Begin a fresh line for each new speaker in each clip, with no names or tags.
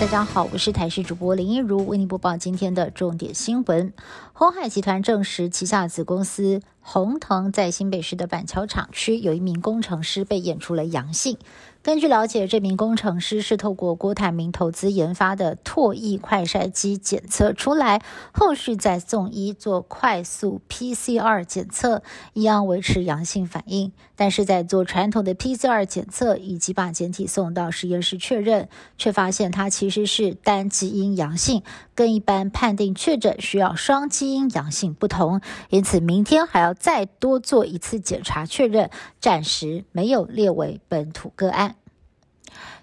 大家好，我是台视主播林一如，为您播报今天的重点新闻。红海集团证实，旗下子公司宏腾在新北市的板桥厂区有一名工程师被验出了阳性。根据了解，这名工程师是透过郭台铭投资研发的唾液快筛机检测出来，后续再送医做快速 PCR 检测，一样维持阳性反应。但是在做传统的 PCR 检测以及把检体送到实验室确认，却发现他其实是单基因阳性，跟一般判定确诊需要双基因阳性不同，因此明天还要再多做一次检查确认，暂时没有列为本土个案。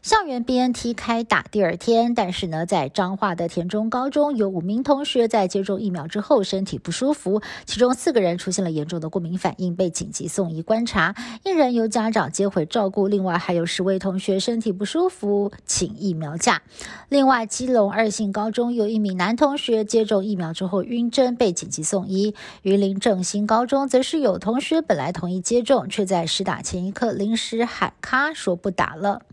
校园 BNT 开打第二天，但是呢，在彰化的田中高中有五名同学在接种疫苗之后身体不舒服，其中四个人出现了严重的过敏反应，被紧急送医观察，一人由家长接回照顾，另外还有十位同学身体不舒服，请疫苗假。另外，基隆二信高中有一名男同学接种疫苗之后晕针，被紧急送医。云林正兴高中则是有同学本来同意接种，却在施打前一刻临时喊卡说不打了。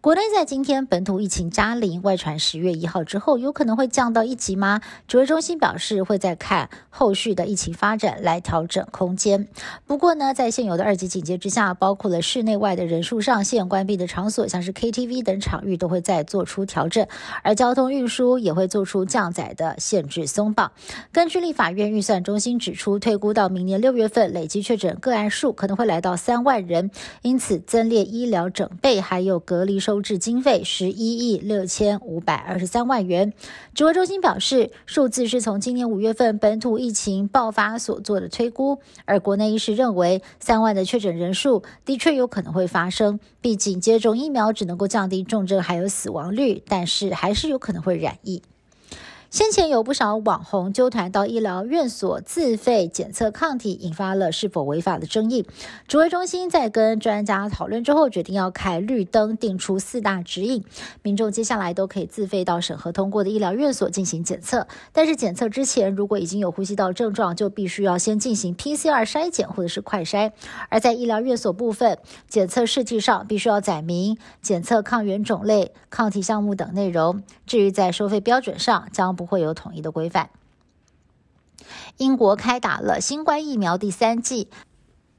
国内在今天本土疫情加零，外传十月一号之后有可能会降到一级吗？指挥中心表示会在看后续的疫情发展来调整空间。不过呢，在现有的二级警戒之下，包括了室内外的人数上限、关闭的场所，像是 KTV 等场域都会再做出调整，而交通运输也会做出降载的限制松绑。根据立法院预算中心指出，推估到明年六月份累计确诊个案数可能会来到三万人，因此增列医疗整备还有隔离。收治经费十一亿六千五百二十三万元。指挥中心表示，数字是从今年五月份本土疫情爆发所做的推估，而国内医师认为三万的确诊人数的确有可能会发生。毕竟接种疫苗只能够降低重症还有死亡率，但是还是有可能会染疫。先前有不少网红纠团到医疗院所自费检测抗体，引发了是否违法的争议。指挥中心在跟专家讨论之后，决定要开绿灯，定出四大指引，民众接下来都可以自费到审核通过的医疗院所进行检测。但是检测之前，如果已经有呼吸道症状，就必须要先进行 PCR 筛检或者是快筛。而在医疗院所部分，检测试剂上必须要载明检测抗原种类、抗体项目等内容。至于在收费标准上，将不会有统一的规范。英国开打了新冠疫苗第三剂。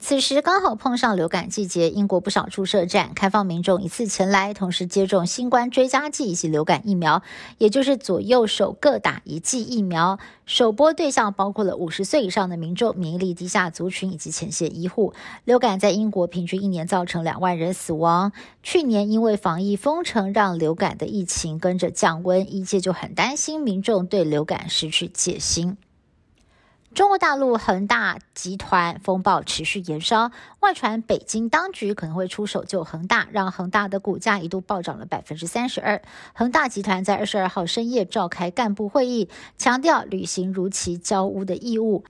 此时刚好碰上流感季节，英国不少注射站开放民众一次前来，同时接种新冠追加剂以及流感疫苗，也就是左右手各打一剂疫苗。首波对象包括了五十岁以上的民众、免疫力低下族群以及前线医护。流感在英国平均一年造成两万人死亡。去年因为防疫封城，让流感的疫情跟着降温，一切就很担心民众对流感失去戒心。中国大陆恒大集团风暴持续延烧，外传北京当局可能会出手救恒大，让恒大的股价一度暴涨了百分之三十二。恒大集团在二十二号深夜召开干部会议，强调履行如期交屋的义务。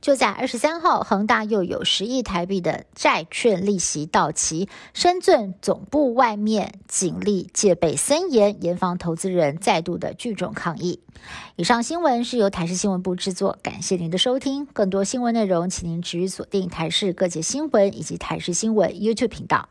就在二十三号，恒大又有十亿台币的债券利息到期，深圳总部外面警力戒备森严，严防投资人再度的聚众抗议。以上新闻是由台视新闻部制作，感谢您的收听。更多新闻内容，请您持续锁定台视各界新闻以及台视新闻 YouTube 频道。